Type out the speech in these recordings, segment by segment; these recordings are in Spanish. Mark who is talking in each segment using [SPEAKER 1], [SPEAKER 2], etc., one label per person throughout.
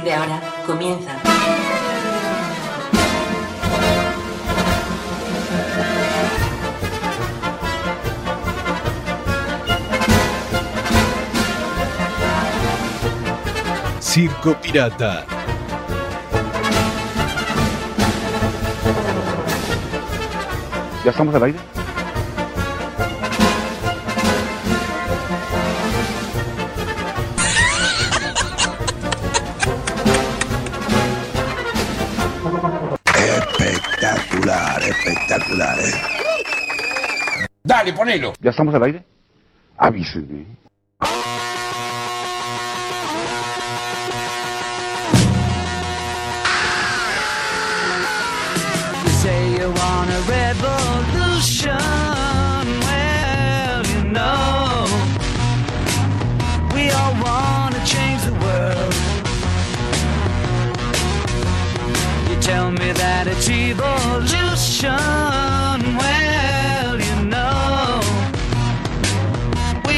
[SPEAKER 1] Partir de ahora, comienza.
[SPEAKER 2] Circo Pirata.
[SPEAKER 3] ¿Ya estamos al aire?
[SPEAKER 4] Dale, ponelo.
[SPEAKER 3] ¿Ya estamos al aire? Avísenme.
[SPEAKER 5] You say you want a revolution. Well, you know, we all want to change the world. You tell me that it's evolution. Well,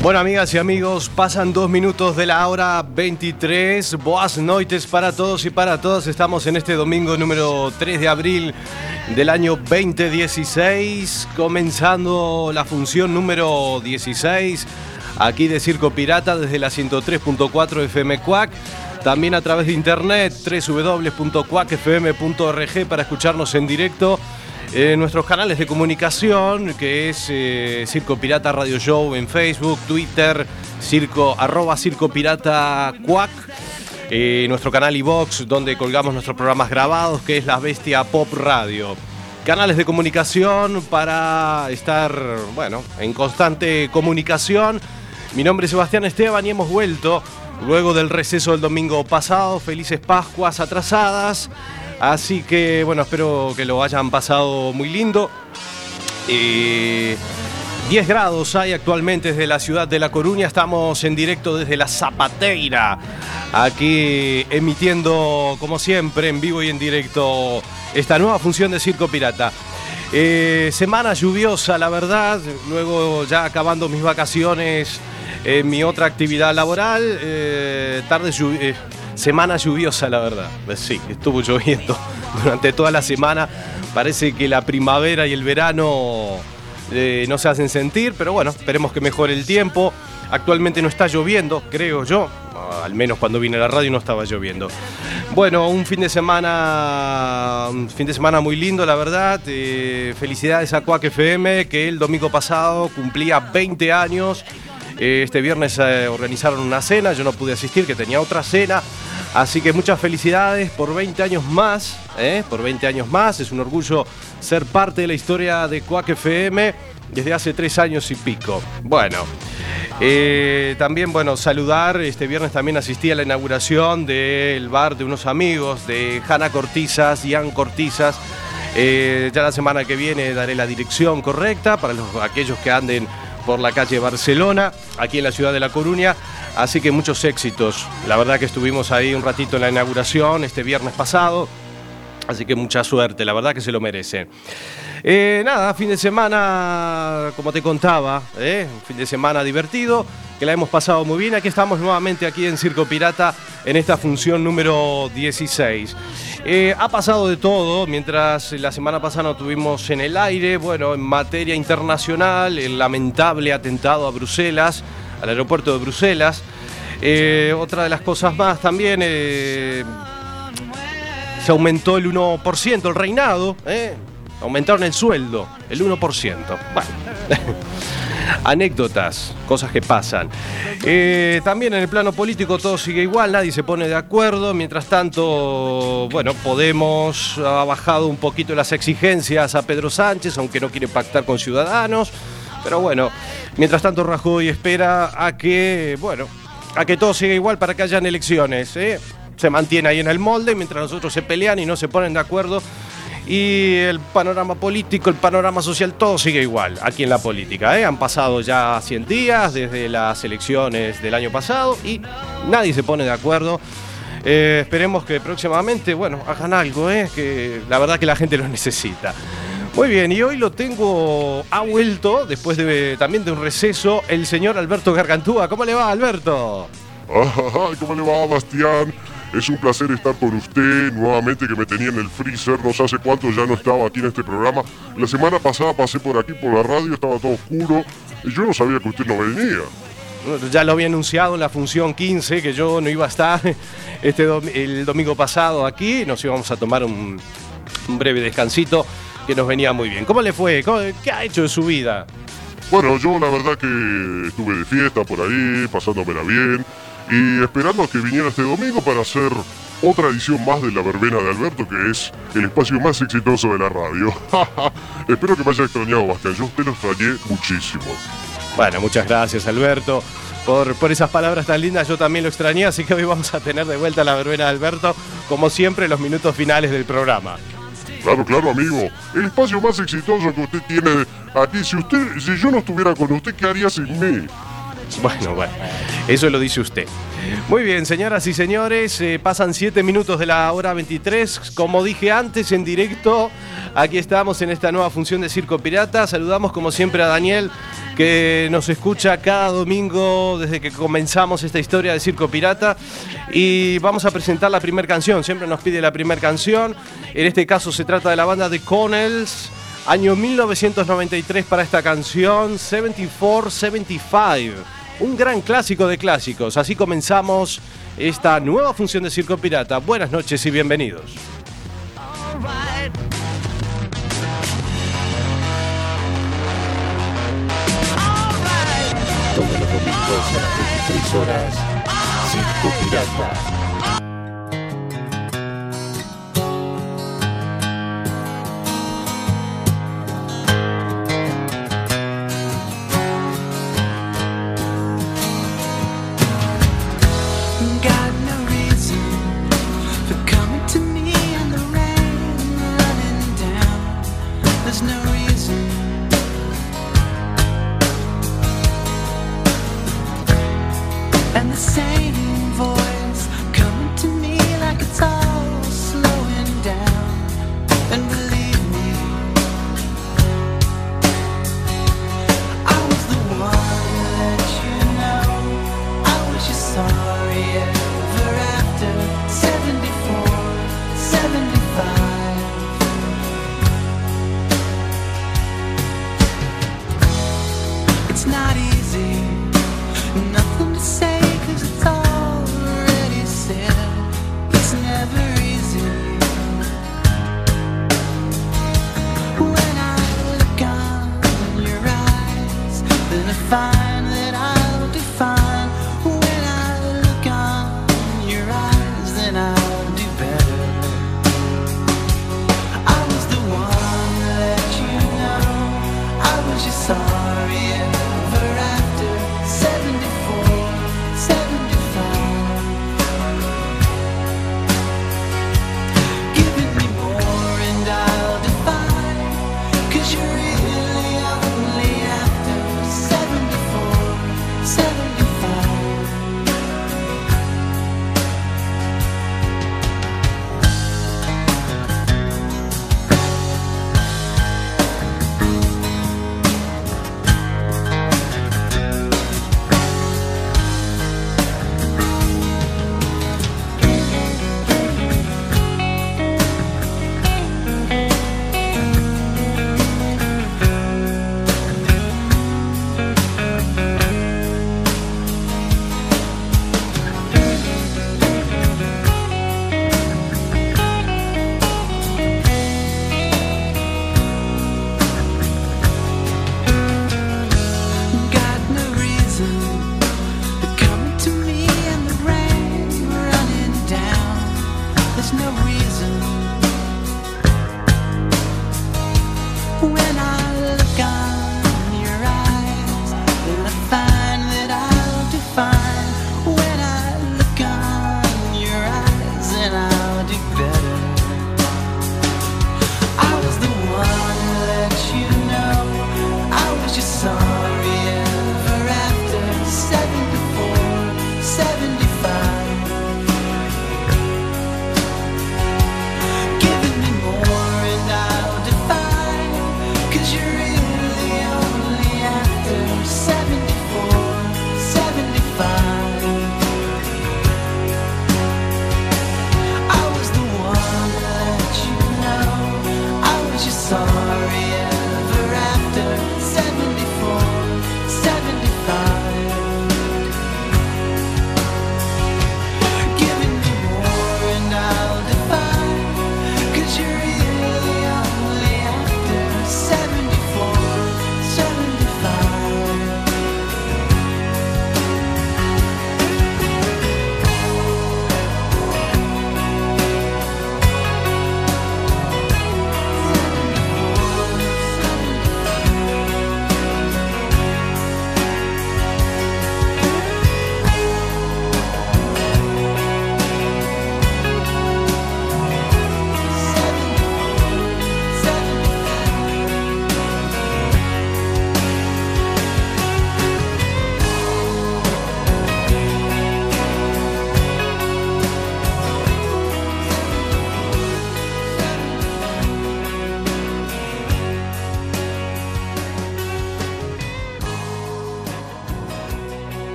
[SPEAKER 2] Bueno, amigas y amigos, pasan dos minutos de la hora 23. Boas noites para todos y para todas. Estamos en este domingo número 3 de abril del año 2016, comenzando la función número 16 aquí de Circo Pirata desde la 103.4 FM Cuac. También a través de internet www.cuacfm.org para escucharnos en directo en nuestros canales de comunicación, que es eh, Circo Pirata Radio Show en Facebook, Twitter, circo, arroba Circo Pirata Cuac, eh, nuestro canal iVox, donde colgamos nuestros programas grabados, que es La Bestia Pop Radio. Canales de comunicación para estar, bueno, en constante comunicación. Mi nombre es Sebastián Esteban y hemos vuelto luego del receso del domingo pasado. Felices Pascuas atrasadas. Así que bueno, espero que lo hayan pasado muy lindo. Eh, 10 grados hay actualmente desde la ciudad de La Coruña. Estamos en directo desde la Zapateira. Aquí emitiendo, como siempre, en vivo y en directo esta nueva función de Circo Pirata. Eh, semana lluviosa, la verdad. Luego ya acabando mis vacaciones en mi otra actividad laboral. Eh, tarde lluvi- eh, semana lluviosa, la verdad. Eh, Sí, estuvo lloviendo durante toda la semana. Parece que la primavera y el verano eh, no se hacen sentir, pero bueno, esperemos que mejore el tiempo. Actualmente no está lloviendo, creo yo. Ah, Al menos cuando vine a la radio no estaba lloviendo. Bueno, un fin de semana, un fin de semana muy lindo, la verdad. Eh, felicidades a Quack FM, que el domingo pasado cumplía 20 años. Eh, Este viernes eh, organizaron una cena, yo no pude asistir, que tenía otra cena. Así que muchas felicidades por 20 años más, ¿eh? por 20 años más. Es un orgullo ser parte de la historia de Quack FM desde hace tres años y pico. Bueno, eh, también, bueno, saludar. Este viernes también asistí a la inauguración del bar de unos amigos de Hanna Cortizas, Ian Cortizas. Eh, ya la semana que viene daré la dirección correcta para los- aquellos que anden por la calle Barcelona, aquí en la ciudad de La Coruña. Así que muchos éxitos. La verdad que estuvimos ahí un ratito en la inauguración este viernes pasado. Así que mucha suerte, la verdad que se lo merece. Eh, nada, fin de semana, como te contaba, ¿eh? un fin de semana divertido, que la hemos pasado muy bien. Aquí estamos nuevamente aquí en Circo Pirata en esta función número 16. Eh, ha pasado de todo, mientras la semana pasada no tuvimos en el aire, bueno, en materia internacional, el lamentable atentado a Bruselas, al aeropuerto de Bruselas. Eh, otra de las cosas más también, eh, se aumentó el 1% el reinado, aumentaron el sueldo, el 1%. Bueno. Anécdotas, cosas que pasan. Eh, también en el plano político todo sigue igual, nadie se pone de acuerdo. Mientras tanto, bueno, Podemos ha bajado un poquito las exigencias a Pedro Sánchez, aunque no quiere pactar con Ciudadanos. Pero bueno, mientras tanto Rajoy espera a que, bueno, a que todo siga igual para que hayan elecciones. ¿eh? Se mantiene ahí en el molde mientras nosotros se pelean y no se ponen de acuerdo. Y el panorama político, el panorama social, todo sigue igual aquí en la política. ¿eh? Han pasado ya 100 días desde las elecciones del año pasado y nadie se pone de acuerdo. Eh, esperemos que próximamente, bueno, hagan algo, ¿eh? que la verdad que la gente lo necesita. Muy bien, y hoy lo tengo, ha vuelto, después de, también de un receso, el señor Alberto Gargantúa. ¿Cómo le va, Alberto?
[SPEAKER 6] ¿Cómo le va, Bastián? Es un placer estar con usted nuevamente que me tenía en el freezer. No sé hace cuánto ya no estaba aquí en este programa. La semana pasada pasé por aquí por la radio, estaba todo oscuro y yo no sabía que usted no venía.
[SPEAKER 2] Ya lo había anunciado en la función 15 que yo no iba a estar este dom- el domingo pasado aquí. Nos íbamos a tomar un, un breve descansito que nos venía muy bien. ¿Cómo le fue? ¿Cómo- ¿Qué ha hecho de su vida?
[SPEAKER 6] Bueno, yo la verdad que estuve de fiesta por ahí, pasándomela bien y esperando a que viniera este domingo para hacer otra edición más de la verbena de Alberto, que es el espacio más exitoso de la radio. Espero que me haya extrañado, Bastián. Yo usted lo extrañé muchísimo.
[SPEAKER 2] Bueno, muchas gracias Alberto por, por esas palabras tan lindas. Yo también lo extrañé, así que hoy vamos a tener de vuelta la verbena de Alberto, como siempre, los minutos finales del programa.
[SPEAKER 6] Claro, claro, amigo. El espacio más exitoso que usted tiene aquí. Si usted, si yo no estuviera con usted, ¿qué haría sin mí?
[SPEAKER 2] Bueno, bueno, eso lo dice usted. Muy bien, señoras y señores, eh, pasan 7 minutos de la hora 23. Como dije antes, en directo, aquí estamos en esta nueva función de Circo Pirata. Saludamos como siempre a Daniel, que nos escucha cada domingo desde que comenzamos esta historia de Circo Pirata. Y vamos a presentar la primera canción, siempre nos pide la primera canción. En este caso se trata de la banda de Connells. Año 1993 para esta canción, 74-75. Un gran clásico de clásicos. Así comenzamos esta nueva función de Circo Pirata. Buenas noches y bienvenidos.
[SPEAKER 7] Todos los domingos a las 23 horas, Circo Pirata.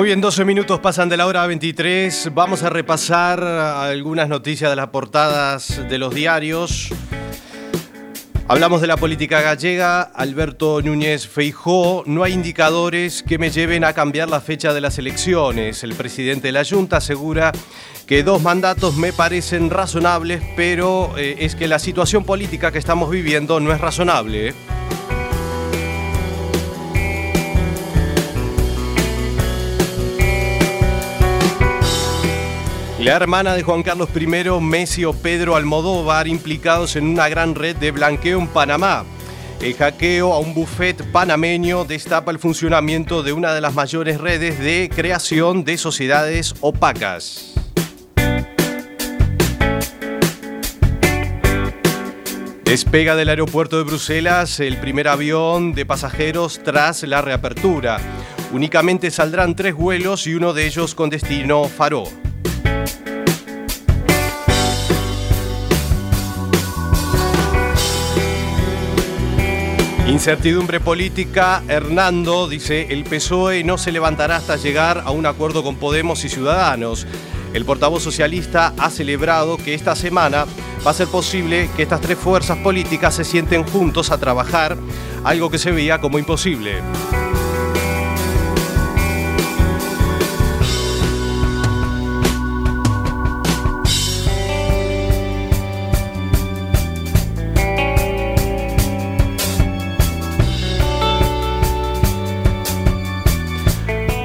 [SPEAKER 2] Muy bien, 12 minutos pasan de la hora 23. Vamos a repasar algunas noticias de las portadas de los diarios. Hablamos de la política gallega. Alberto Núñez Feijó. No hay indicadores que me lleven a cambiar la fecha de las elecciones. El presidente de la Junta asegura que dos mandatos me parecen razonables, pero eh, es que la situación política que estamos viviendo no es razonable. La hermana de Juan Carlos I, Messi o Pedro Almodóvar, implicados en una gran red de blanqueo en Panamá. El hackeo a un buffet panameño destapa el funcionamiento de una de las mayores redes de creación de sociedades opacas. Despega del aeropuerto de Bruselas el primer avión de pasajeros tras la reapertura. Únicamente saldrán tres vuelos y uno de ellos con destino Faro. Incertidumbre política, Hernando dice, el PSOE no se levantará hasta llegar a un acuerdo con Podemos y Ciudadanos. El portavoz socialista ha celebrado que esta semana va a ser posible que estas tres fuerzas políticas se sienten juntos a trabajar, algo que se veía como imposible.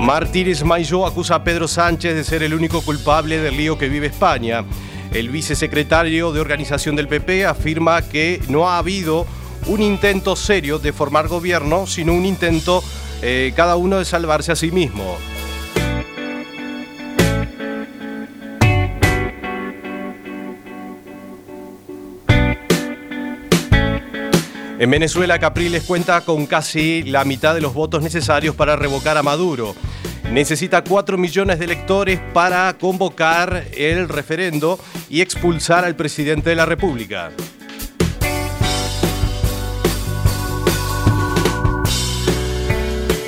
[SPEAKER 2] Martínez Mailló acusa a Pedro Sánchez de ser el único culpable del lío que vive España. El vicesecretario de organización del PP afirma que no ha habido un intento serio de formar gobierno, sino un intento eh, cada uno de salvarse a sí mismo. En Venezuela, Capriles cuenta con casi la mitad de los votos necesarios para revocar a Maduro. Necesita 4 millones de electores para convocar el referendo y expulsar al presidente de la República.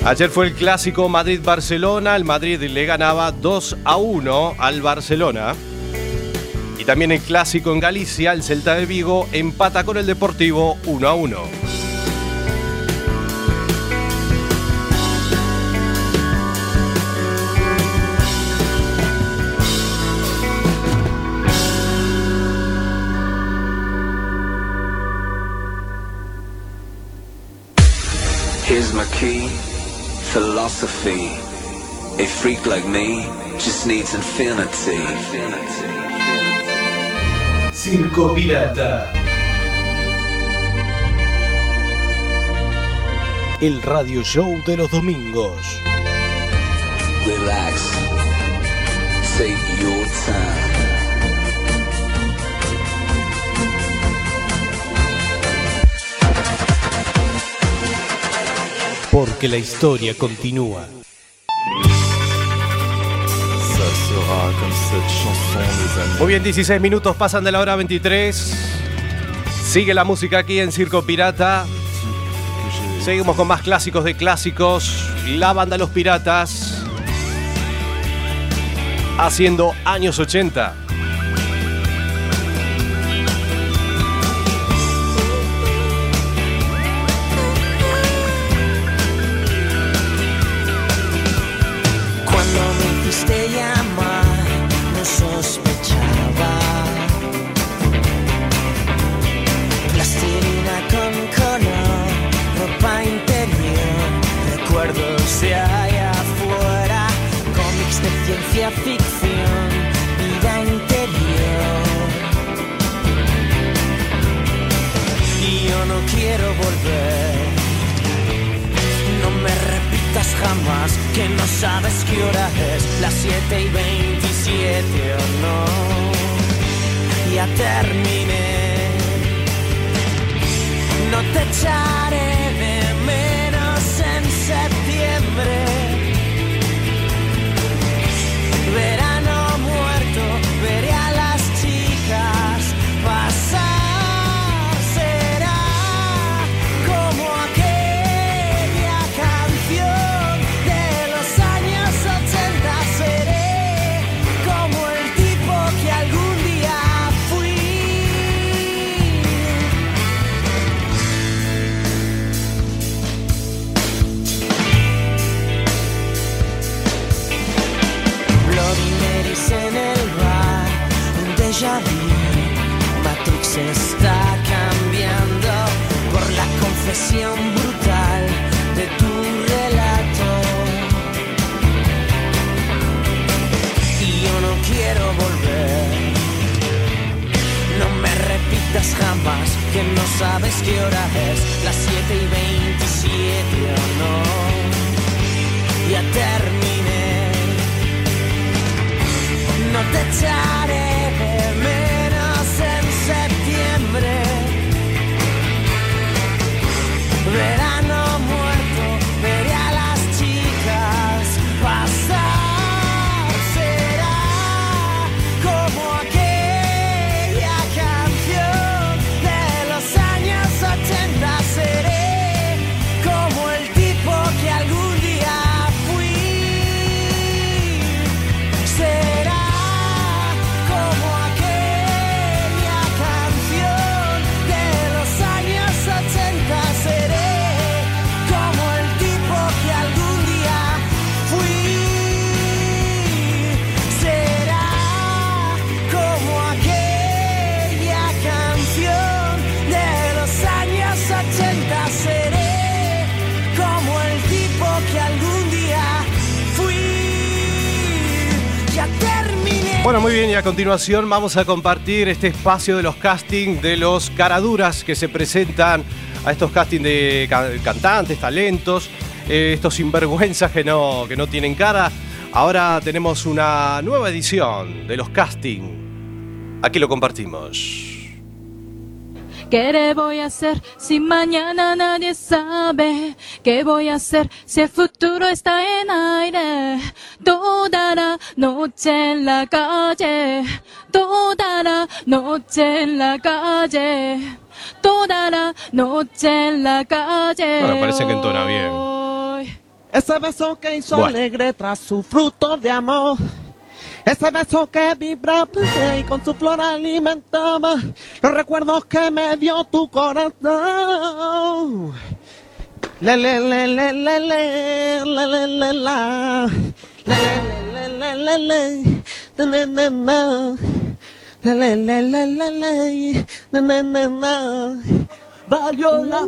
[SPEAKER 2] Ayer fue el clásico Madrid-Barcelona. El Madrid le ganaba 2 a 1 al Barcelona. También el clásico en Galicia, el Celta de Vigo empata con el Deportivo 1 a 1.
[SPEAKER 8] Here's my key, philosophy. A freak like me just needs infinity.
[SPEAKER 9] Circo Pirata. El radio show de los domingos.
[SPEAKER 8] Relax. Take your time.
[SPEAKER 9] Porque la historia continúa.
[SPEAKER 2] Muy bien, 16 minutos pasan de la hora 23. Sigue la música aquí en Circo Pirata. Seguimos con más clásicos de clásicos. La banda Los Piratas. Haciendo años 80.
[SPEAKER 5] Sabes qué hora es, las 7 y 27 o no. Ya terminé. No te echaré sabes qué hora es, las 7 y 27 o no. Ya terminé. No te echaré de menos en septiembre. Verano
[SPEAKER 2] Bueno, muy bien, y a continuación vamos a compartir este espacio de los castings de los caraduras que se presentan a estos castings de ca- cantantes, talentos, eh, estos sinvergüenzas que no, que no tienen cara. Ahora tenemos una nueva edición de los castings. Aquí lo compartimos.
[SPEAKER 10] ¿Qué le voy a hacer si mañana nadie sabe? ¿Qué voy a hacer si el futuro está en aire? Toda la noche en la calle, toda la noche en la calle, toda la noche en la calle.
[SPEAKER 2] Bueno, parece que entona bien.
[SPEAKER 11] Ese beso que hizo
[SPEAKER 2] Bueno.
[SPEAKER 11] alegre tras su fruto de amor. Ese beso que vibraba y con su flor alimentaba los recuerdos que me dio tu corazón. La. La. Le le le le le le le le le la. Valió la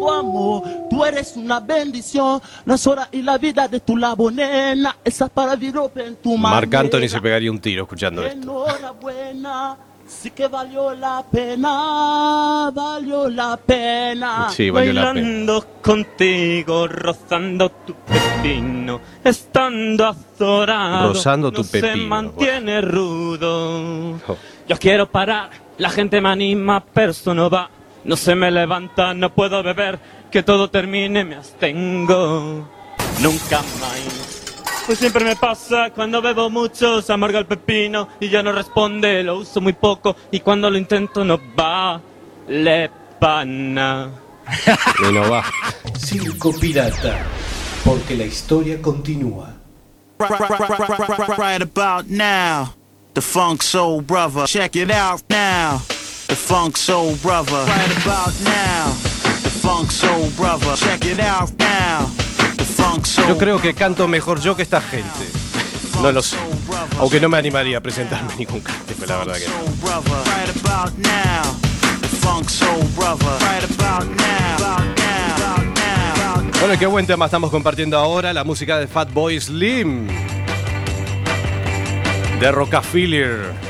[SPEAKER 11] contigo, amor. Tú eres una bendición. Las horas y la vida de tu labo, nena. Esa para vivir en tu mano.
[SPEAKER 2] Marc Anthony se pegaría un tiro escuchando esto.
[SPEAKER 11] Enhorabuena. Sí que valió la pena, valió la pena.
[SPEAKER 2] Sí, valió la pena.
[SPEAKER 12] Bailando contigo, rozando tu pepino, estando azorado.
[SPEAKER 2] Rozando tu
[SPEAKER 12] no Se
[SPEAKER 2] pepino,
[SPEAKER 12] mantiene rudo.
[SPEAKER 2] Oh.
[SPEAKER 12] Yo quiero parar, la gente me anima, pero eso no va. No se me levanta, no puedo beber, que todo termine, me abstengo. Nunca más. Pues siempre me pasa cuando bebo mucho, se amarga el pepino y ya no responde, lo uso muy poco y cuando lo intento no vale pana.
[SPEAKER 13] Y no va.
[SPEAKER 14] Circo Pirata, porque la historia continúa.
[SPEAKER 5] Right, right, right, right, right, right, right about now. The Funk Soul Brother. Check it out now. The Funk Soul Brother. Right about now. The Funk Soul Brother. Check it out now. The Funk Soul
[SPEAKER 13] Yo creo que canto mejor yo que esta gente. No lo sé. Aunque no me animaría a presentarme ningún cante, la verdad que no.
[SPEAKER 5] Brother. Right about now. The Funk Soul Brother. Right about now. About now. About now. About
[SPEAKER 13] Bueno, qué buen tema estamos compartiendo ahora, la música de Fatboy Slim. De Rockefeller.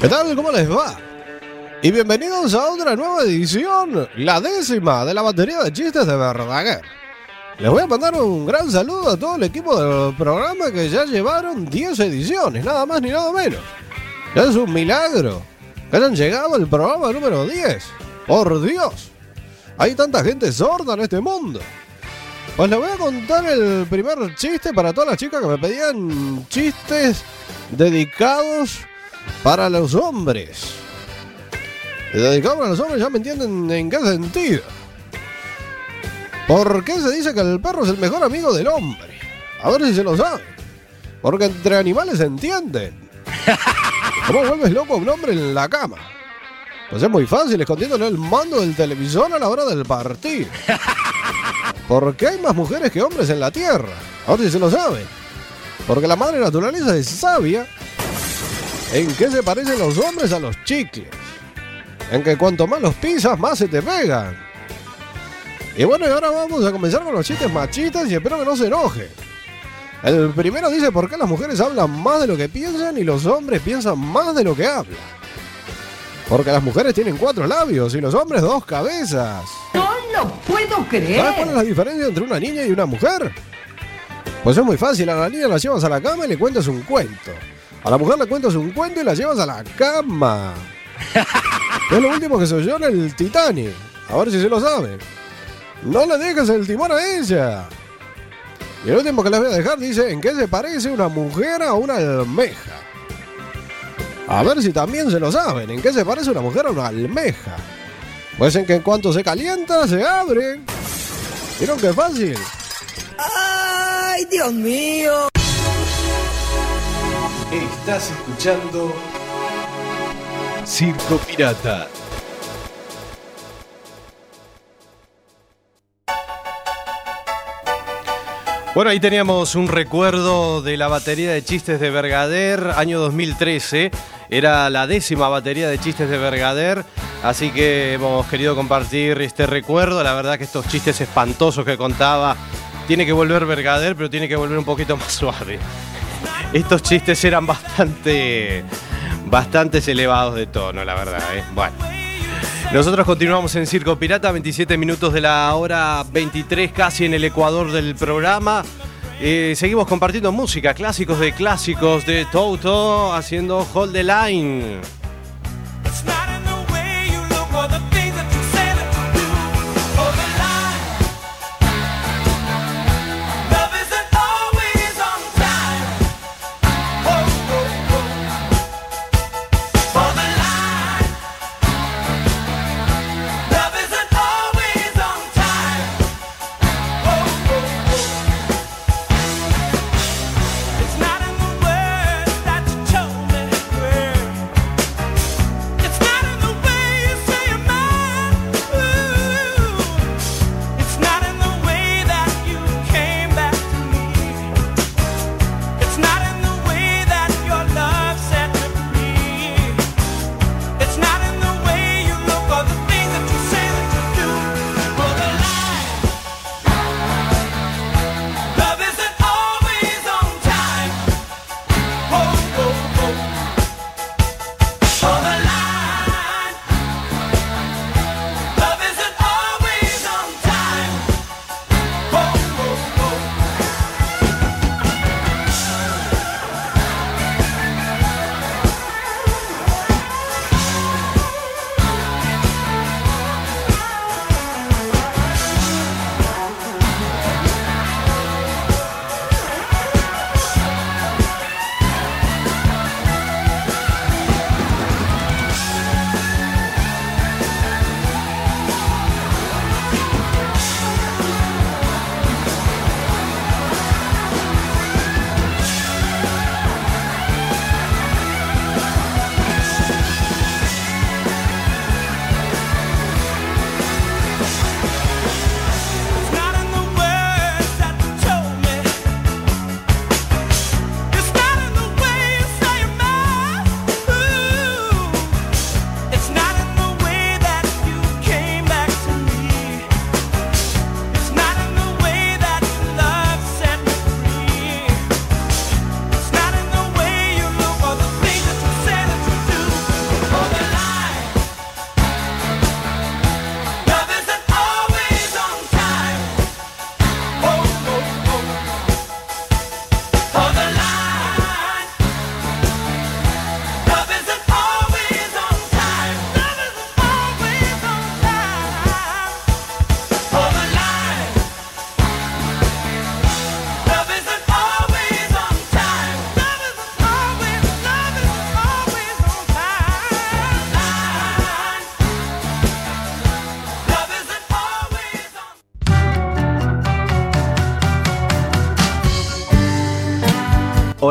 [SPEAKER 13] ¿Qué tal? ¿Cómo les va? Y bienvenidos a otra nueva edición, la décima de la batería de chistes de Verdaguer. Les voy a mandar un gran saludo a todo el equipo del programa que ya llevaron 10 ediciones, nada más ni nada menos. Es un milagro que hayan llegado al programa número 10. Por Dios, hay tanta gente sorda en este mundo. Pues les voy a contar el primer chiste para todas las chicas que me pedían chistes dedicados para los hombres. Dedicados para los hombres ya me entienden en qué sentido. ¿Por qué se dice que el perro es el mejor amigo del hombre? A ver si se lo sabe. Porque entre animales se entienden. ¿Cómo vuelves loco a un hombre en la cama? Pues es muy fácil, escondiéndole el mando del televisor a la hora del partido. Porque hay más mujeres que hombres en la Tierra. A ver si se lo saben. Porque la madre naturaleza es sabia. ¿En qué se parecen los hombres a los chicles? En que cuanto más los pisas, más se te pegan. Y bueno, y ahora vamos a comenzar con los chistes machistas y espero que no se enoje. El primero dice por qué las mujeres hablan más de lo que piensan y los hombres piensan más de lo que hablan. Porque las mujeres tienen cuatro labios y los hombres dos cabezas.
[SPEAKER 15] Lo puedo creer.
[SPEAKER 13] ¿Sabes cuál es la diferencia entre una niña y una mujer? Pues es muy fácil, a la niña la llevas a la cama y le cuentas un cuento. A la mujer le cuentas un cuento y la llevas a la cama. es lo último que se oyó en el Titanic. A ver si se lo sabe. No le dejes el timón a ella. Y el último que les voy a dejar dice, ¿en qué se parece una mujer a una almeja? A ver si también se lo saben, ¿en qué se parece una mujer a una almeja? Pues en que en cuanto se calienta, se abre. ¿Vieron qué fácil?
[SPEAKER 15] ¡Ay, Dios mío!
[SPEAKER 2] Estás escuchando Circo Pirata.
[SPEAKER 16] Bueno, ahí teníamos un recuerdo de la batería de chistes de Bergader, año 2013. Era la décima batería de chistes de Bergader, así que hemos querido compartir este recuerdo. La verdad que estos chistes espantosos que contaba, tiene que volver Bergader, pero tiene que volver un poquito más suave. Estos chistes eran bastante, bastante elevados de tono, la verdad. ¿eh? Bueno. Nosotros continuamos en Circo Pirata, 27 minutos de la hora 23, casi en el ecuador del programa. Eh, seguimos compartiendo música, clásicos de clásicos de Toto, haciendo Hold the Line.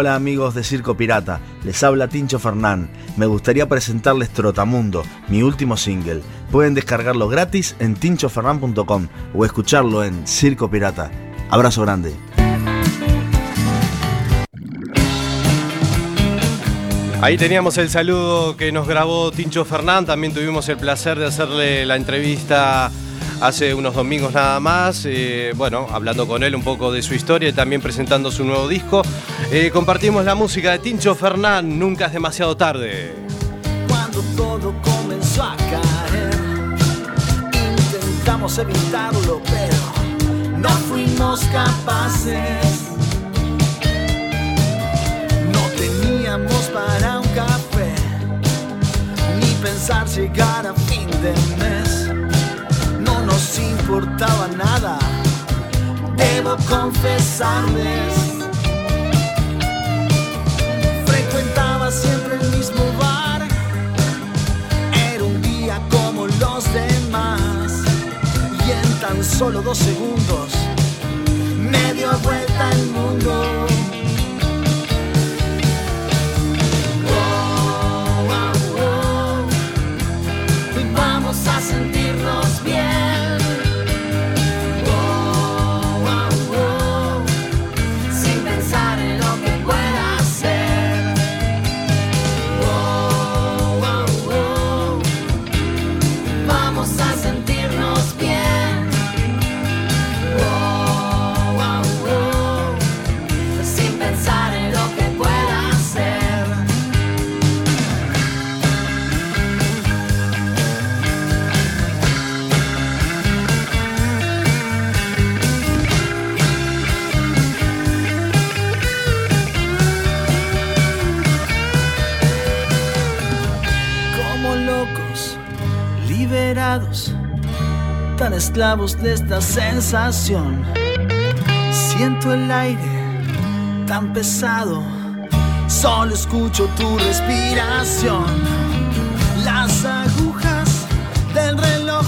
[SPEAKER 17] Hola amigos de Circo Pirata, les habla Tincho Fernán. Me gustaría presentarles Trotamundo, mi último single. Pueden descargarlo gratis en tinchofernan.com o escucharlo en Circo Pirata. Abrazo grande.
[SPEAKER 2] Ahí teníamos el saludo que nos grabó Tincho Fernán. También tuvimos el placer de hacerle la entrevista hace unos domingos nada más. eh, bueno, hablando con él un poco de su historia y también presentando su nuevo disco. Eh, compartimos la música de Tincho Fernán, Nunca es demasiado tarde.
[SPEAKER 18] Cuando todo comenzó a caer, intentamos evitarlo, pero no fuimos capaces. No teníamos para un café, ni pensar llegar a fin de mes. No nos importaba nada, debo confesarles. Frecuentaba siempre el mismo bar. Era un día como los demás. Y en tan solo dos segundos me dio vuelta el mundo. Esclavos de esta sensación. Siento el aire tan pesado, solo escucho tu respiración. Las agujas del reloj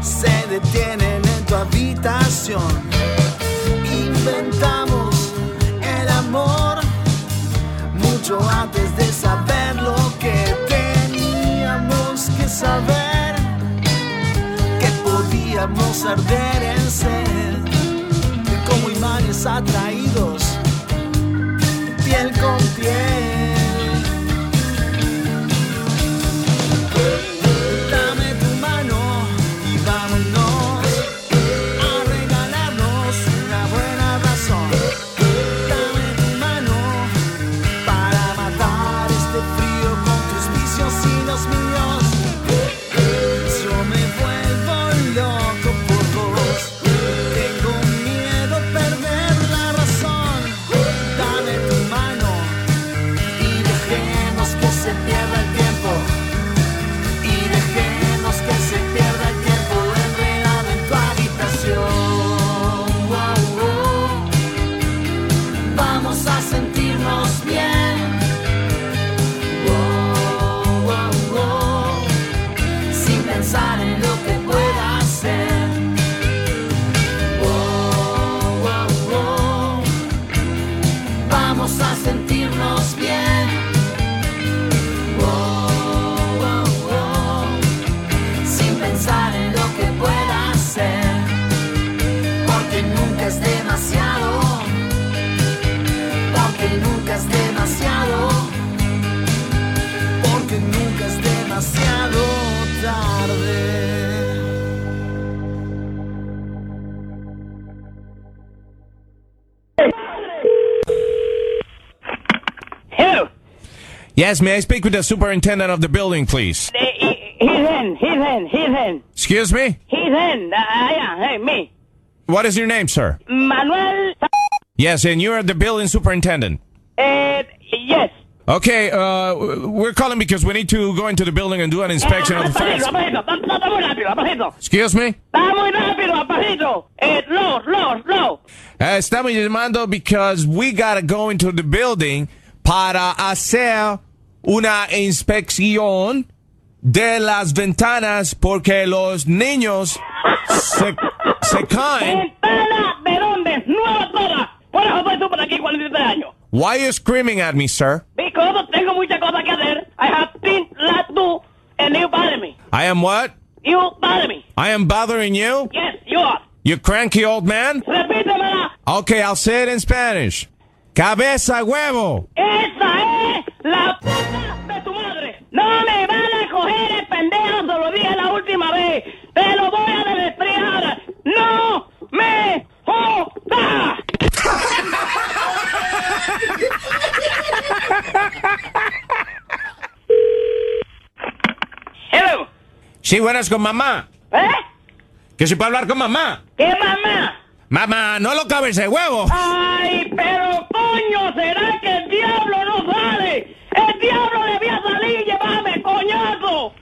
[SPEAKER 18] se detienen en tu habitación. Inventamos el amor mucho antes podíamos arder en sed, como imanes atraídos, piel con piel.
[SPEAKER 19] Yes, may I speak with the superintendent of the building, please?
[SPEAKER 20] He- he's in. He's in. He's in.
[SPEAKER 19] Excuse me?
[SPEAKER 20] He's in. Uh, yeah. Hey, me.
[SPEAKER 19] What is your name, sir?
[SPEAKER 20] Manuel.
[SPEAKER 19] Yes, and you're the building superintendent.
[SPEAKER 20] Uh, yes.
[SPEAKER 19] Okay, uh, we're calling because we need to go into the building and do an inspection of the
[SPEAKER 20] fire.
[SPEAKER 19] fence.
[SPEAKER 20] apajito. Está está muy rápido, apajito.
[SPEAKER 19] Excuse me?
[SPEAKER 20] Está muy rápido, apajito. Eh.
[SPEAKER 19] Eh, estamos llamando because we gotta go into the building para hacer una inspección de las ventanas porque los niños se, se caen.
[SPEAKER 20] Ventana de dónde? Nueva toda. Por eso estoy aquí 43 años.
[SPEAKER 19] Why are you screaming at me, sir?
[SPEAKER 20] Because tengo muchas cosas que hacer. I have things to do and you bother me.
[SPEAKER 19] I am what?
[SPEAKER 20] You bother me.
[SPEAKER 19] I am bothering you?
[SPEAKER 20] Yes, you are.
[SPEAKER 19] You cranky old man?
[SPEAKER 20] Repítemela.
[SPEAKER 19] Okay, I'll say it in Spanish. Cabeza huevo.
[SPEAKER 20] ¡Esa es la puta de tu madre! ¡No me van a coger el pendejo! Te lo dije la última vez. ¡Te lo voy a deletrear! ¡No me jodas! Hello.
[SPEAKER 19] Sí, buenas con mamá.
[SPEAKER 20] ¿Eh?
[SPEAKER 19] Que si puedo hablar con mamá.
[SPEAKER 20] ¿Qué mamá?
[SPEAKER 19] Mamá, no lo cabeza huevo.
[SPEAKER 20] ¡Ay, pero coño! ¿Será que el diablo no sale? ¡El diablo debía salir! ¡Llévame, coñazo!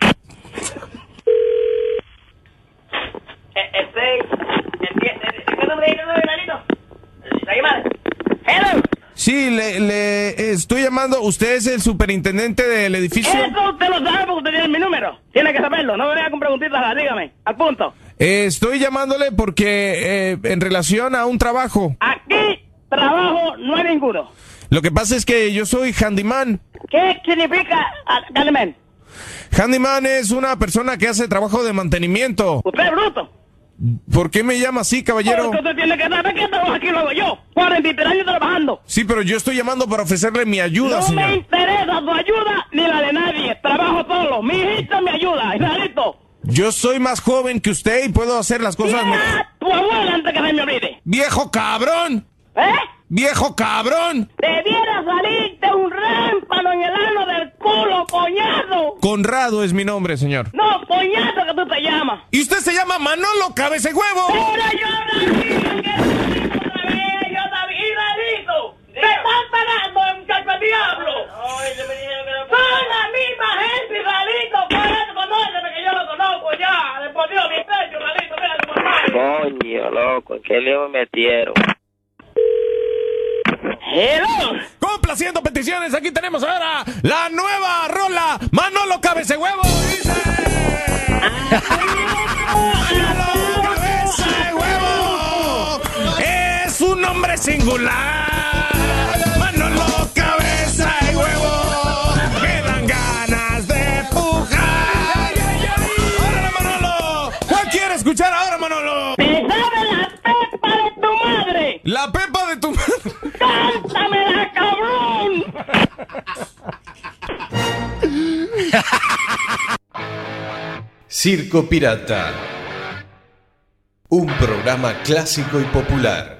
[SPEAKER 20] Hello.
[SPEAKER 19] Sí, le, le estoy llamando. Usted es el superintendente del edificio.
[SPEAKER 20] Eso usted lo sabe porque usted tiene mi número. Tiene que saberlo. No me venga con preguntitas, dígame. Al punto.
[SPEAKER 19] Eh, estoy llamándole porque eh, en relación a un trabajo.
[SPEAKER 20] Aquí, trabajo no hay ninguno.
[SPEAKER 19] Lo que pasa es que yo soy handyman.
[SPEAKER 20] ¿Qué significa, Carmen?
[SPEAKER 19] Handyman es una persona que hace trabajo de mantenimiento.
[SPEAKER 20] Usted es bruto.
[SPEAKER 19] ¿Por qué me llama así, caballero?
[SPEAKER 20] Porque usted tiene que saber que trabajo aquí lo hago yo. 43 años trabajando.
[SPEAKER 19] Sí, pero yo estoy llamando para ofrecerle mi ayuda,
[SPEAKER 20] no
[SPEAKER 19] señor.
[SPEAKER 20] me interesa tu ayuda ni la de nadie. Trabajo solo. Mi hijita me ayuda. Israelito.
[SPEAKER 19] Yo soy más joven que usted y puedo hacer las cosas mejor.
[SPEAKER 20] Tu abuela antes que se me olvide.
[SPEAKER 19] ¡Viejo cabrón!
[SPEAKER 20] ¿Eh?
[SPEAKER 19] ¡Viejo cabrón!
[SPEAKER 20] Debiera salirte un rámpano en el ano del culo, coñazo.
[SPEAKER 19] Conrado es mi nombre, señor.
[SPEAKER 20] No, coñazo que tú te llamas.
[SPEAKER 19] ¿Y usted se llama Manolo Cabeza Huevo?
[SPEAKER 20] Pero yo nací, otra vez, yo nací, ¡Te están pagando, muchacho diablo! Son la misma gente, Israelito. Por conóceme que yo lo conozco ya. Después Dios, mi pecho, Israelito, mira cómo está.
[SPEAKER 21] Coño, loco, ¿en qué lío me metieron?
[SPEAKER 20] Hello.
[SPEAKER 19] Complaciendo peticiones, aquí tenemos ahora la nueva rola Manolo Cabeza Huevo. Dice... Manolo Cabeza de Huevo es un nombre singular.
[SPEAKER 20] La pepa de tu madre. ¡Cántamela, cabrón!
[SPEAKER 9] Circo Pirata. Un programa clásico y popular.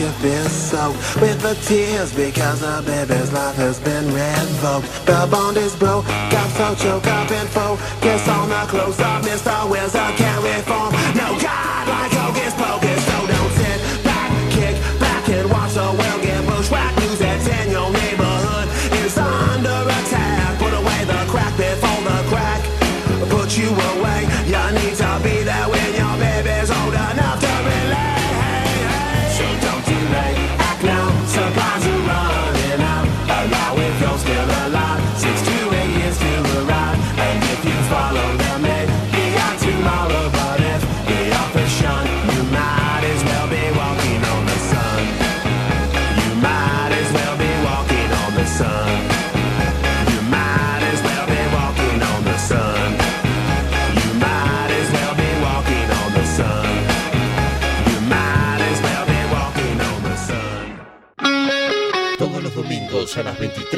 [SPEAKER 5] You've so with the tears because a baby's life has been revoked. The bond is broke, got so choked up and focus on the close up. Mr. Wizard can't reform. No God like Hocus Pocus, so don't sit back, kick back and watch the world get bushwhacked. News that's in your neighborhood is under attack. Put away the crack before the crack put you away.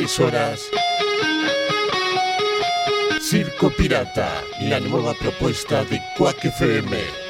[SPEAKER 9] 23 horas. Circo Pirata, la nueva propuesta de Quack FM.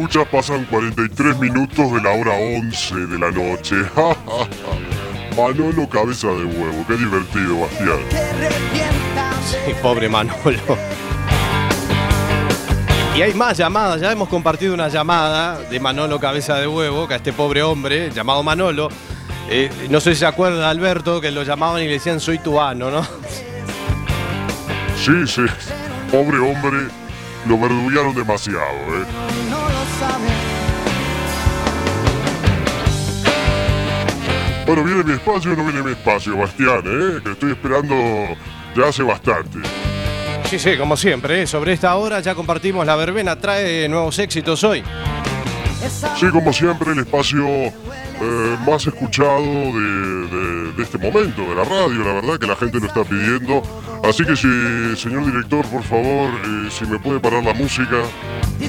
[SPEAKER 6] Amigos Radio Escucha, pasan 43 minutos de la hora 11 de la noche. Manolo cabeza de huevo, qué divertido, Bastián.
[SPEAKER 2] Sí, pobre Manolo. Y hay más llamadas, ya hemos compartido una llamada de Manolo Cabeza de Huevo, que a este pobre hombre llamado Manolo. Eh, no sé si se acuerda Alberto que lo llamaban y le decían soy tu ano, ¿no?
[SPEAKER 6] Sí, sí, pobre hombre, lo verdullaron demasiado, ¿eh? Bueno, ¿viene mi espacio o no viene mi espacio, Bastián, eh? Que estoy esperando ya hace bastante.
[SPEAKER 2] Sí, sí, como siempre, ¿eh? sobre esta hora ya compartimos la verbena, trae nuevos éxitos hoy.
[SPEAKER 6] Sí, como siempre, el espacio eh, más escuchado de, de- de este momento, de la radio, la verdad que la gente lo está pidiendo. Así que si, señor director, por favor, eh, si me puede parar la música.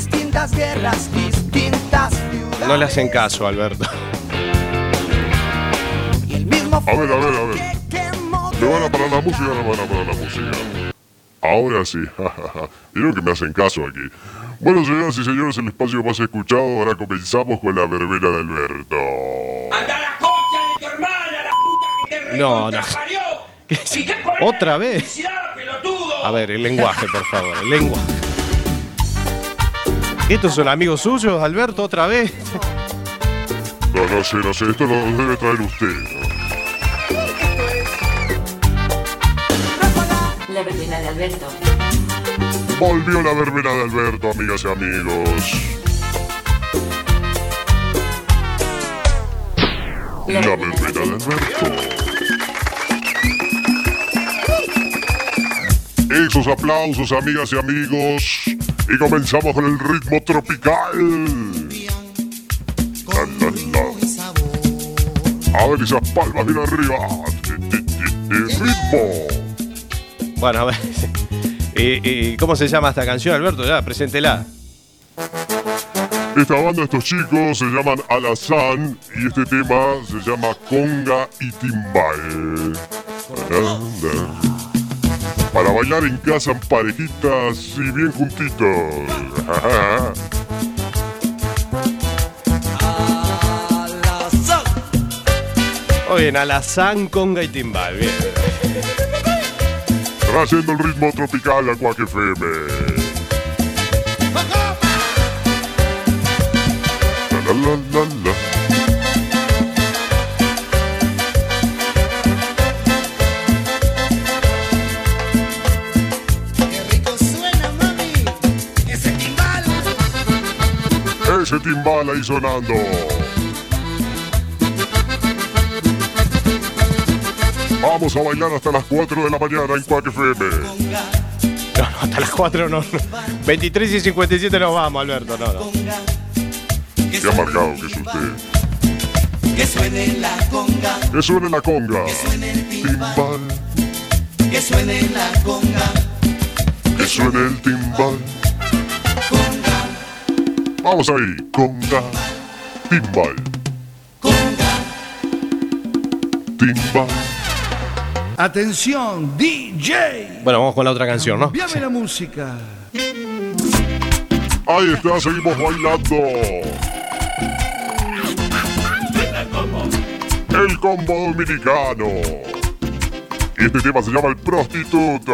[SPEAKER 11] Distintas guerras, distintas ciudades.
[SPEAKER 2] No le hacen caso, Alberto.
[SPEAKER 6] A ver, a ver, a ver. ¿Me van a parar la música o no me van a parar la música? Ahora sí. Vieron que me hacen caso aquí. Bueno, señoras y señores, el espacio más escuchado. Ahora comenzamos con la verbena de Alberto.
[SPEAKER 2] No, no. ¿Qué? ¿Otra vez? A ver, el lenguaje, por favor, el lenguaje. ¿Estos son amigos suyos, Alberto, otra vez?
[SPEAKER 6] No, no sé, no sé. Esto lo debe traer usted. ¿no?
[SPEAKER 1] La verbena de Alberto.
[SPEAKER 6] Volvió la verbena de Alberto, amigas y amigos. La verbena de Alberto. Esos aplausos, amigas y amigos. Y comenzamos con el ritmo tropical. A ver esas palmas bien arriba. El ritmo.
[SPEAKER 2] Bueno, a ver. ¿Cómo se llama esta canción, Alberto? Ya, preséntela.
[SPEAKER 6] Esta banda, estos chicos, se llaman Alazán y este tema se llama Conga y Timbal. Para bailar en casa en parejitas y bien juntitos.
[SPEAKER 2] Muy bien, Alazán, conga y timbal. Bien.
[SPEAKER 6] Trayendo el ritmo tropical a Quack FM. La, la, la, la. Ese timbal ahí sonando. Vamos a bailar hasta las 4 de la mañana en Quack FM.
[SPEAKER 2] No, no, hasta las 4 no. no. 23 y 57 nos vamos, Alberto. No, no.
[SPEAKER 6] ¿Qué ha marcado que es usted?
[SPEAKER 5] Que suene la conga,
[SPEAKER 6] Que suene la conga. Timbal,
[SPEAKER 5] que suene la conga,
[SPEAKER 6] que suene el timbal. Vamos ahí, conga, timbal. Timbal.
[SPEAKER 18] Atención, DJ.
[SPEAKER 2] Bueno, vamos con la otra canción, ¿no?
[SPEAKER 18] Envíame la música.
[SPEAKER 6] Ahí está, seguimos bailando. El combo dominicano. Y este tema se llama El Prostituto.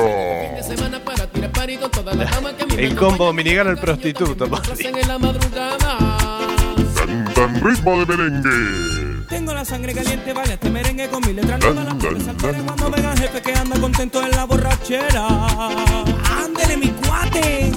[SPEAKER 2] El combo dominicano, el prostituto.
[SPEAKER 6] Tan, tan ritmo de merengue.
[SPEAKER 16] Tengo la sangre caliente, vale, este merengue con mi letra noches saltaré cuando venga jefe que anda contento en la borrachera. Ándele, mi cuate.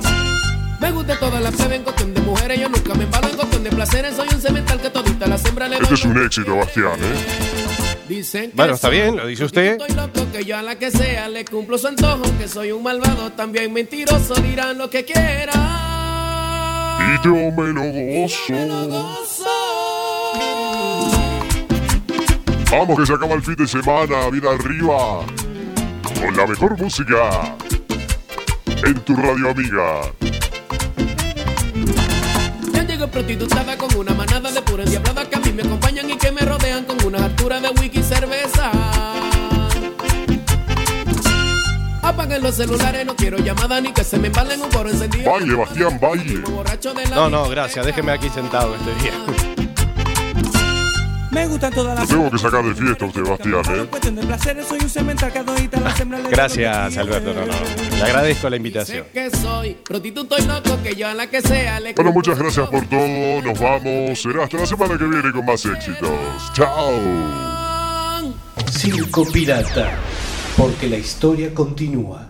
[SPEAKER 22] Me gusta todas las plebe en cuestión de mujeres, yo nunca me embalo en cuestión de placeres, soy un cemental que todita la hembra le
[SPEAKER 6] Este es un éxito, Bastián, ¿eh?
[SPEAKER 22] Dicen que
[SPEAKER 2] Bueno, está bien, lo dice usted.
[SPEAKER 22] Estoy loco que yo a la que sea le cumplo su antojo, que soy un malvado, también mentiroso, dirán lo que quieran.
[SPEAKER 6] Y yo me lo gozo. Vamos que se acaba el fin de semana, vida arriba. Con la mejor música. En tu radio amiga.
[SPEAKER 22] Yo llego prostitutada con una manada de pura endiablada que a mí me acompañan y que me rodean con una altura de wiki Apaguen los celulares, no quiero llamadas ni que se me embalen un foro encendido.
[SPEAKER 6] Baile, Bastián,
[SPEAKER 22] la
[SPEAKER 2] No, no, gracias. Déjeme aquí sentado este día.
[SPEAKER 16] Me gustan todas
[SPEAKER 6] Lo
[SPEAKER 16] las
[SPEAKER 6] tengo que sacar de fiesta usted, Bastián, ¿eh?
[SPEAKER 2] Gracias, Alberto. No, no. Le agradezco la invitación.
[SPEAKER 6] Bueno, muchas gracias por todo. Nos vamos. Será hasta la semana que viene con más éxitos. Chao.
[SPEAKER 9] Circo Pirata, porque la historia continúa.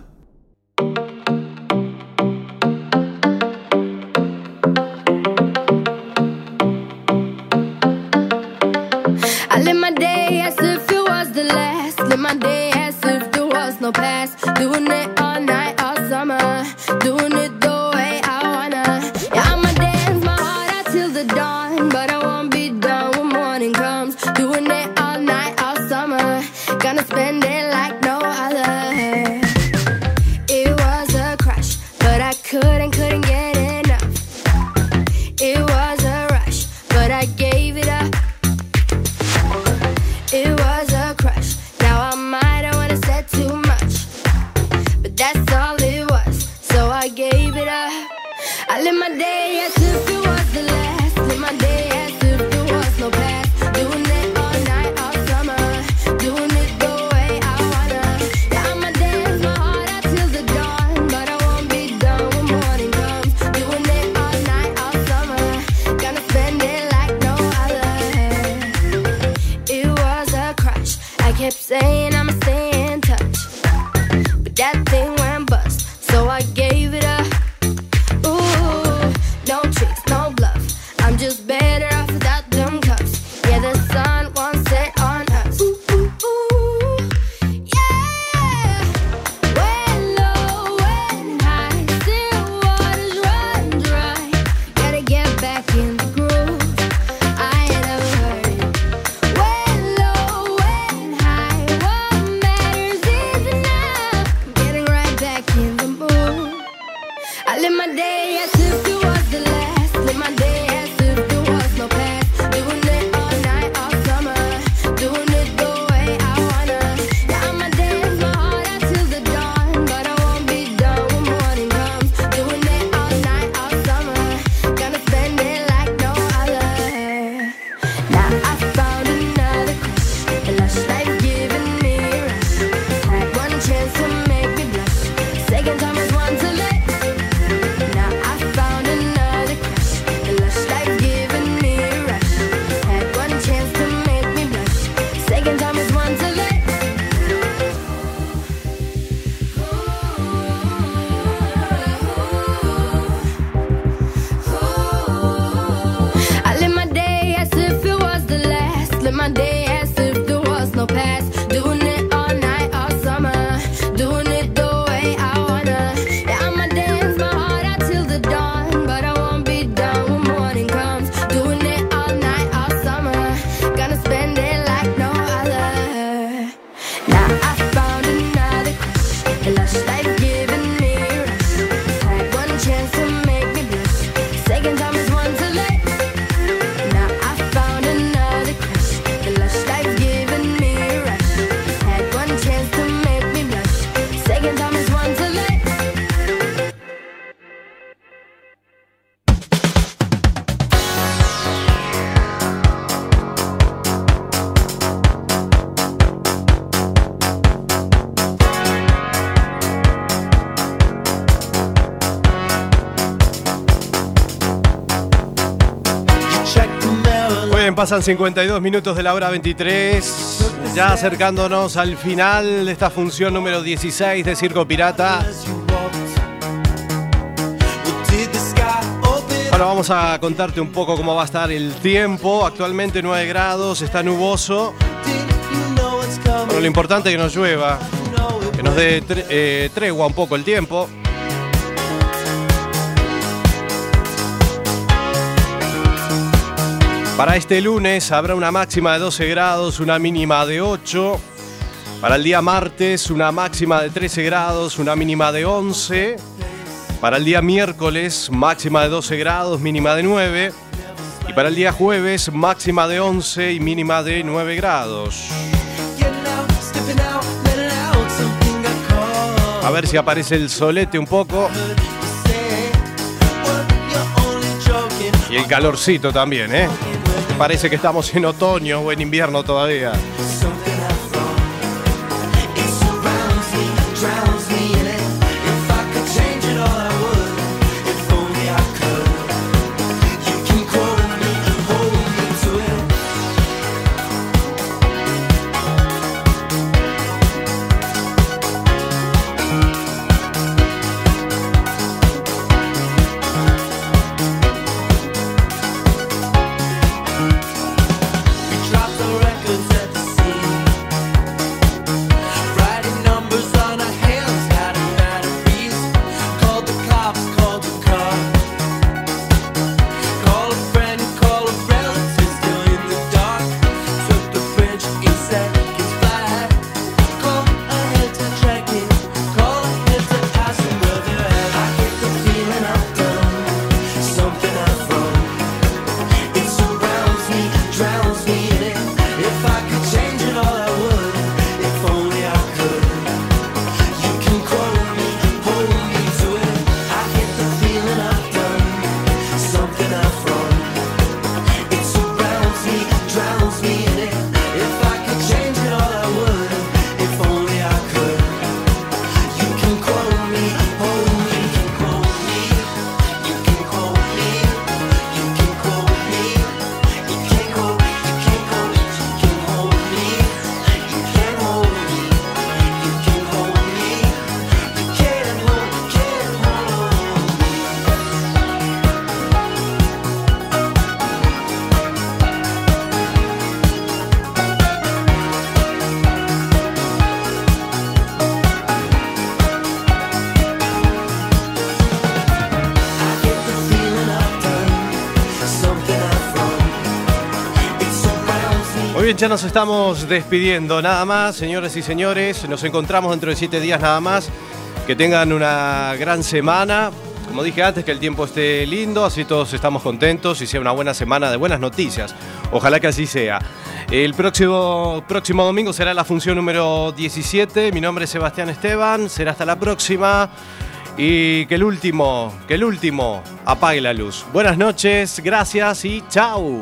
[SPEAKER 2] Pasan 52 minutos de la hora 23. Ya acercándonos al final de esta función número 16 de Circo Pirata. Bueno, vamos a contarte un poco cómo va a estar el tiempo. Actualmente 9 grados, está nuboso. Bueno, lo importante es que nos llueva, que nos dé eh, tregua un poco el tiempo. Para este lunes habrá una máxima de 12 grados, una mínima de 8. Para el día martes una máxima de 13 grados, una mínima de 11. Para el día miércoles máxima de 12 grados, mínima de 9. Y para el día jueves máxima de 11 y mínima de 9 grados. A ver si aparece el solete un poco. Y el calorcito también, ¿eh? Parece que estamos en otoño o en invierno todavía. Ya nos estamos despidiendo. Nada más, señores y señores. Nos encontramos dentro de siete días nada más. Que tengan una gran semana. Como dije antes, que el tiempo esté lindo, así todos estamos contentos y sea una buena semana de buenas noticias. Ojalá que así sea. El próximo, próximo domingo será la función número 17. Mi nombre es Sebastián Esteban. Será hasta la próxima. Y que el último, que el último apague la luz. Buenas noches, gracias y chao.